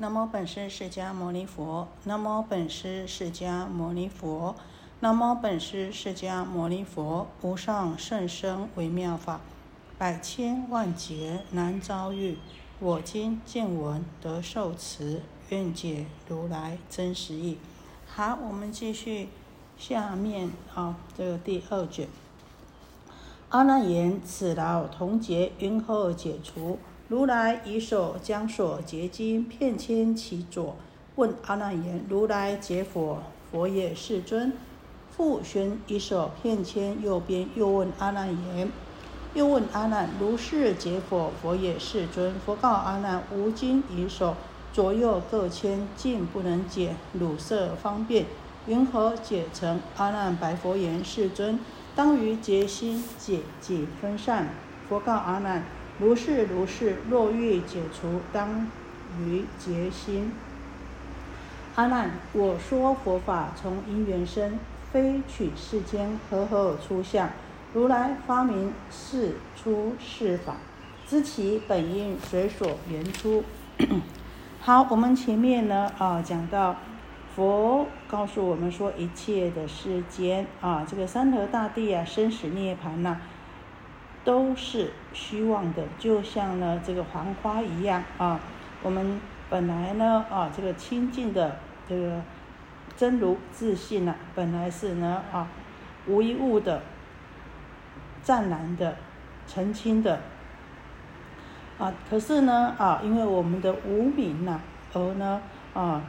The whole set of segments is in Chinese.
南无本师释迦牟尼佛。南无本师释迦牟尼佛。南无本师释迦牟尼佛。无上甚深微妙法，百千万劫难遭遇。我今见闻得受持，愿解如来真实义。好，我们继续下面啊，这个第二卷。阿难言：此劳同劫云何解除？如来以手将所结经片牵其左，问阿难言：“如来解佛，佛也，世尊。”复寻一手片牵右边，又问阿难言：“又问阿难：如是解佛，佛也，世尊。”佛告阿难：“无经以手左右各牵，尽不能解，汝色方便，云何解成？”阿难白佛言：“世尊，当于结心解己分散。”佛告阿难。如是如是，若欲解除，当于结心。阿难，我说佛法从因缘生，非取世间和合而出相。如来发明是出世法，知其本因，随所缘出。好，我们前面呢啊讲到，佛告诉我们说，一切的世间啊，这个山河大地啊，生死涅槃呐。都是虚妄的，就像呢这个黄花一样啊。我们本来呢啊这个清净的这个真如自信呐，本来是呢啊无一物的、湛蓝的、澄清的啊。可是呢啊，因为我们的无明呐，而呢啊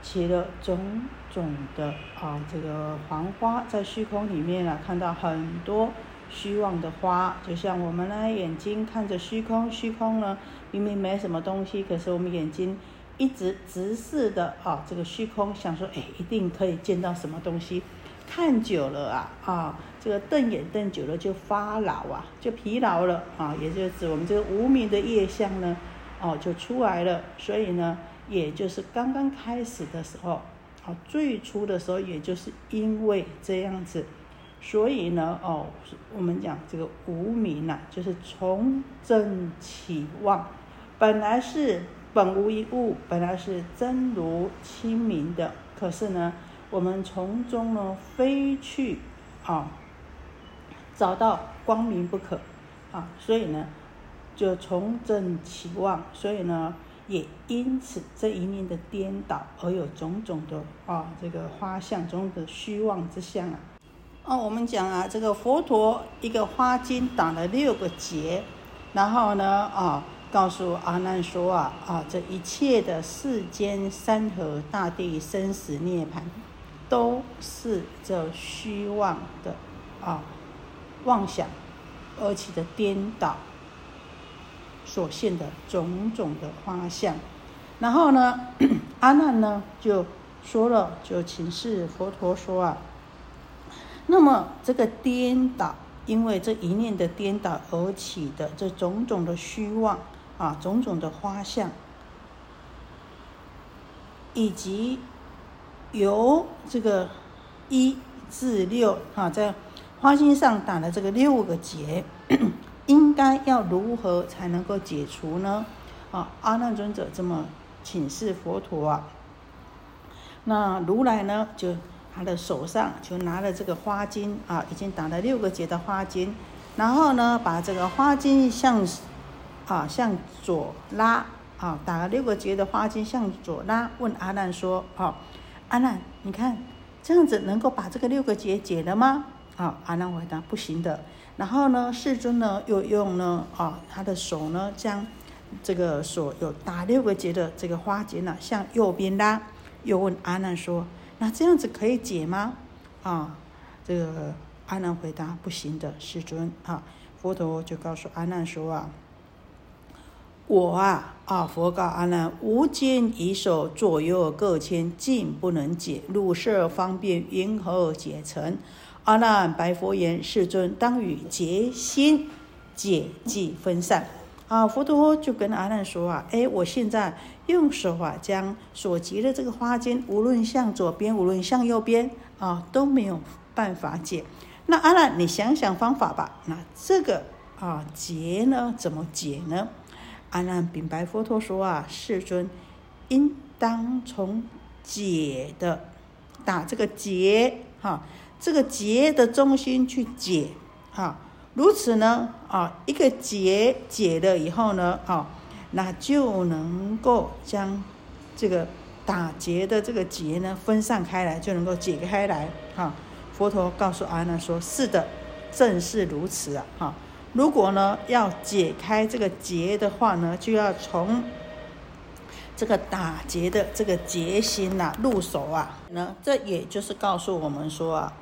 起了种种的啊这个黄花在虚空里面啊，看到很多。虚妄的花，就像我们呢，眼睛看着虚空，虚空呢明明没什么东西，可是我们眼睛一直直视的啊，这个虚空，想说，哎，一定可以见到什么东西。看久了啊，啊，这个瞪眼瞪久了就发老啊，就疲劳了啊，也就指我们这个无名的业相呢，哦，就出来了。所以呢，也就是刚刚开始的时候，啊，最初的时候，也就是因为这样子。所以呢，哦，我们讲这个无名呐，就是从真起妄，本来是本无一物，本来是真如清明的，可是呢，我们从中呢飞去啊，找到光明不可啊，所以呢，就从真起妄，所以呢，也因此这一念的颠倒，而有种种的啊，这个花相中的虚妄之相啊。哦，我们讲啊，这个佛陀一个花茎打了六个结，然后呢，啊，告诉阿难说啊，啊，这一切的世间山河大地生死涅槃，都是这虚妄的啊妄想而起的颠倒所现的种种的花相。然后呢，阿难呢就说了，就请示佛陀说啊。那么这个颠倒，因为这一念的颠倒而起的这种种的虚妄啊，种种的花相，以及由这个一至六啊，在花心上打的这个六个结，应该要如何才能够解除呢？啊，阿难尊者这么请示佛陀啊，那如来呢就。他的手上就拿了这个花巾啊，已经打了六个结的花巾，然后呢，把这个花巾向啊向左拉啊，打了六个结的花巾向左拉，问阿难说：“啊，阿难，你看这样子能够把这个六个结解了吗？”啊，阿难回答：“不行的。”然后呢，世尊呢又用呢啊他的手呢将这个所有打六个结的这个花结呢向右边拉，又问阿难说。那这样子可以解吗？啊，这个阿难回答不行的，世尊啊。佛陀就告诉阿难说啊，我啊啊，佛告阿难，无间以手左右各牵，尽不能解，入色方便，云何解成？阿难白佛言：世尊，当与结心解即分散。啊，佛陀就跟阿难说啊，哎，我现在用手啊，将所结的这个花茎，无论向左边，无论向右边啊，都没有办法解。那阿难，你想想方法吧。那这个啊结呢，怎么解呢？阿难禀白佛陀说啊，世尊，应当从解的打这个结哈，这个结的中心去解哈，如此呢啊，一个结解了以后呢啊，那就能够将这个打结的这个结呢分散开来，就能够解开来哈。佛陀告诉阿难说：“是的，正是如此啊！哈，如果呢要解开这个结的话呢，就要从这个打结的这个结心呐入手啊。那这也就是告诉我们说啊，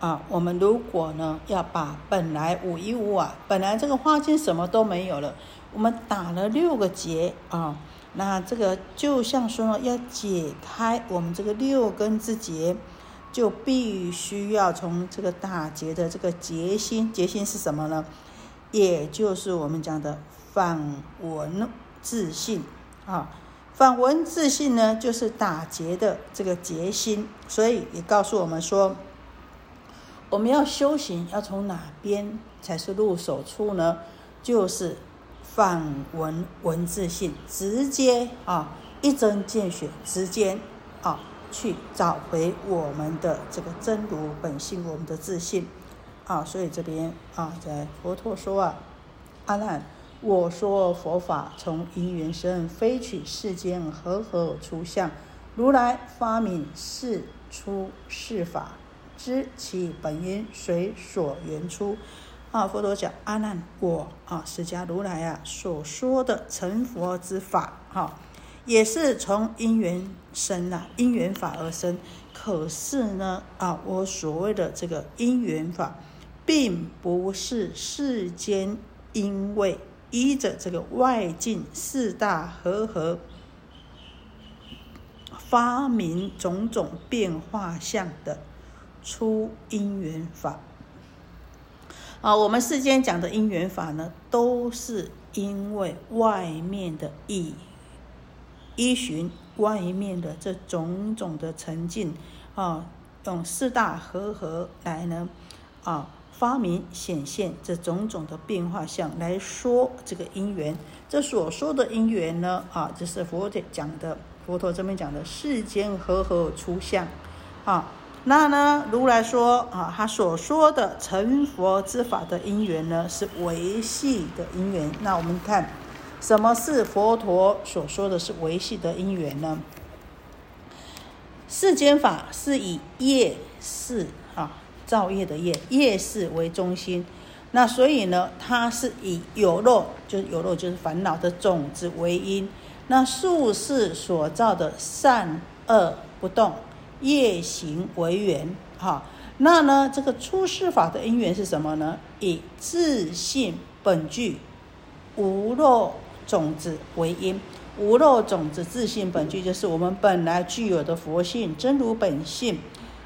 啊，我们如果呢要把本来五一五啊，本来这个花间什么都没有了，我们打了六个结啊，那这个就像说要解开我们这个六根之结。”就必须要从这个打结的这个结心，结心是什么呢？也就是我们讲的反文自信啊。反文自信呢，就是打结的这个结心。所以也告诉我们说，我们要修行，要从哪边才是入手处呢？就是反文文自性，直接啊，一针见血，直接啊。去找回我们的这个真如本性，我们的自信啊！所以这边啊，在佛陀说啊，阿难，我说佛法从因缘生，非取世间和合出相。如来发明是出世法，知其本因，随所缘出。啊，佛陀讲阿难，我啊，释迦如来啊所说的成佛之法，哈。也是从因缘生啊，因缘法而生。可是呢，啊，我所谓的这个因缘法，并不是世间因为依着这个外境四大和合发明种种变化相的出因缘法。啊，我们世间讲的因缘法呢，都是因为外面的意。依循外面的这种种的沉静，啊，用四大和合来呢，啊，发明显现这种种的变化相来说这个因缘。这所说的因缘呢，啊，这是佛陀讲的，佛陀这边讲的世间和合出相，啊，那呢，如来说啊，他所说的成佛之法的因缘呢，是维系的因缘。那我们看。什么是佛陀所说的是维系的因缘呢？世间法是以业事啊，造业的业业事为中心，那所以呢，它是以有漏，就是有漏就是烦恼的种子为因，那术士所造的善恶不动业行为缘，哈，那呢，这个出世法的因缘是什么呢？以自信本具无漏。种子为因，无漏种子自性本具，就是我们本来具有的佛性真如本性，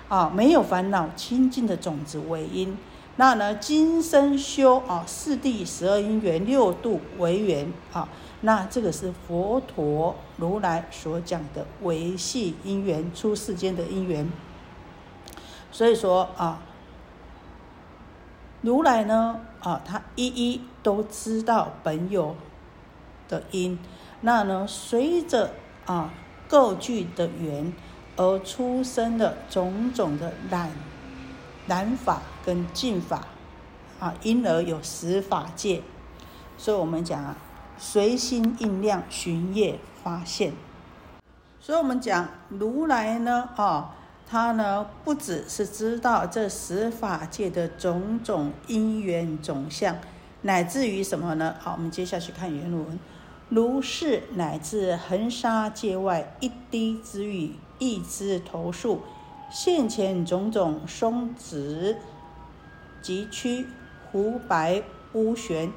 啊，没有烦恼清净的种子为因。那呢，今生修啊，四谛十二因缘六度为缘啊，那这个是佛陀如来所讲的维系因缘出世间的因缘。所以说啊，如来呢啊，他一一都知道本有。的因，那呢？随着啊构具的缘而出生的种种的染染法跟净法啊，因而有十法界。所以我们讲啊，随心应量，寻业发现。所以我们讲如来呢啊，他呢不只是知道这十法界的种种因缘种相，乃至于什么呢？好，我们接下去看原文。如是乃至恒沙界外一滴之雨，一枝头树，现前种种松直、及曲、湖白、乌玄，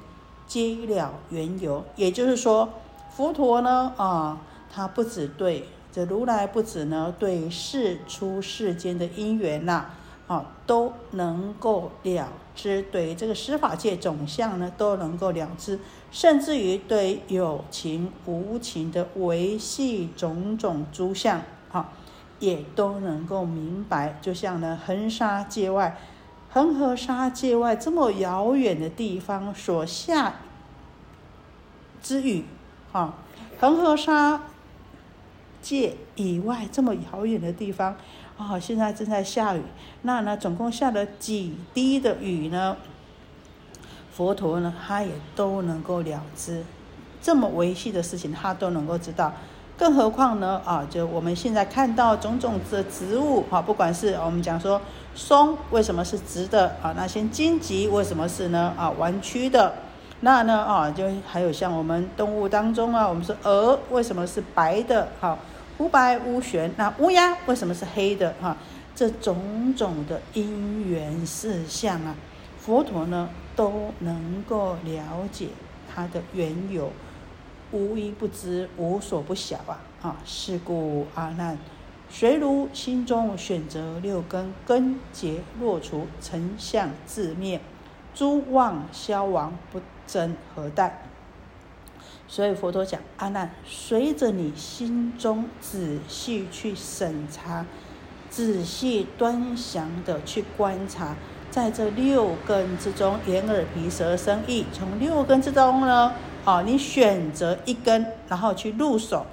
皆了缘由。也就是说，佛陀呢啊，他不止对这如来不止呢，对世出世间的因缘呐。啊，都能够了知，对这个司法界总相呢，都能够了知，甚至于对有情无情的维系种种诸相，啊，也都能够明白。就像呢，恒沙界外，恒河沙界外这么遥远的地方所下之雨，啊，恒河沙界以外这么遥远的地方，啊，现在正在下雨，那呢，总共下了几滴的雨呢？佛陀呢，他也都能够了知，这么维系的事情，他都能够知道。更何况呢？啊，就我们现在看到种种的植物，哈，不管是我们讲说松为什么是直的啊，那些荆棘为什么是呢？啊，弯曲的。那呢？啊，就还有像我们动物当中啊，我们说鹅为什么是白的？哈，无白无玄。那乌鸦为什么是黑的？哈，这种种的因缘事项啊，佛陀呢？都能够了解它的缘由，无一不知，无所不晓啊！啊，是故阿难，随如心中选择六根，根结落除，成相自灭，诸妄消亡，不争何待？所以佛陀讲，阿难，随着你心中仔细去审查，仔细端详的去观察。在这六根之中，眼耳鼻舌身意，从六根之中呢，啊，你选择一根，然后去入手，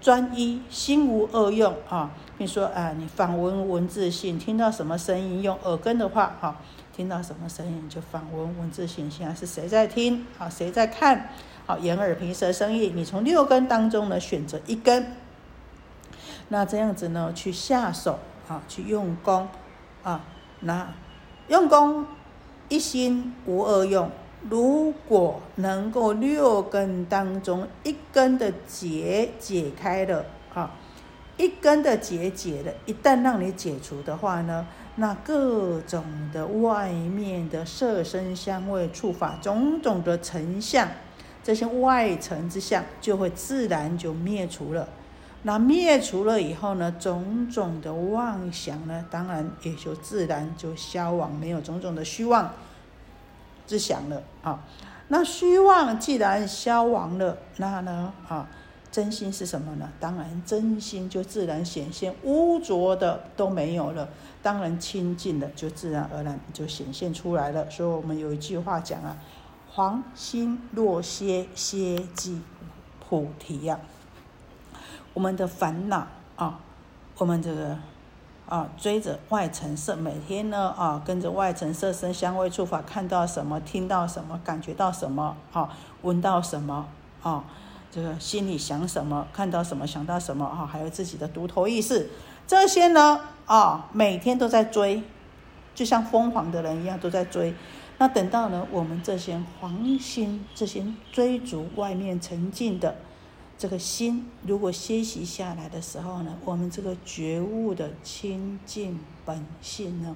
专一，心无二用啊。比如说，啊，你访闻文字性，听到什么声音，用耳根的话，哈，听到什么声音就访闻文字性，现在是谁在听？啊，谁在看？好，眼耳鼻舌身意，你从六根当中呢，选择一根，那这样子呢，去下手，啊，去用功，啊，那。用功一心无二用。如果能够六根当中一根的结解开了啊，一根的结解了，一旦让你解除的话呢，那各种的外面的色身香味触法种种的成相，这些外层之相就会自然就灭除了。那灭除了以后呢，种种的妄想呢，当然也就自然就消亡，没有种种的虚妄之想了啊。那虚妄既然消亡了，那呢啊，真心是什么呢？当然真心就自然显现，污浊的都没有了，当然清净的就自然而然就显现出来了。所以我们有一句话讲啊：“黄心若歇，歇即菩提呀。”我们的烦恼啊，我们这个啊，追着外层色，每天呢啊，跟着外层色身香味触法，看到什么，听到什么，感觉到什么啊，闻到什么啊，这个心里想什么，看到什么，想到什么啊，还有自己的独头意识，这些呢啊，每天都在追，就像疯狂的人一样都在追。那等到呢，我们这些黄心，这些追逐外面沉静的。这个心如果歇息下来的时候呢，我们这个觉悟的清净本性呢，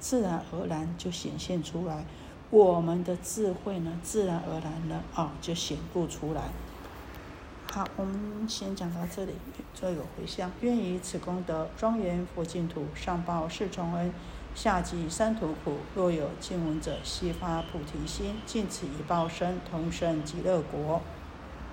自然而然就显现出来，我们的智慧呢，自然而然的啊就显露出来。好，我们先讲到这里，做有回向，愿以此功德庄严佛净土，上报四重恩，下济三途苦。若有见闻者，悉发菩提心，尽此一报身，同生极乐国。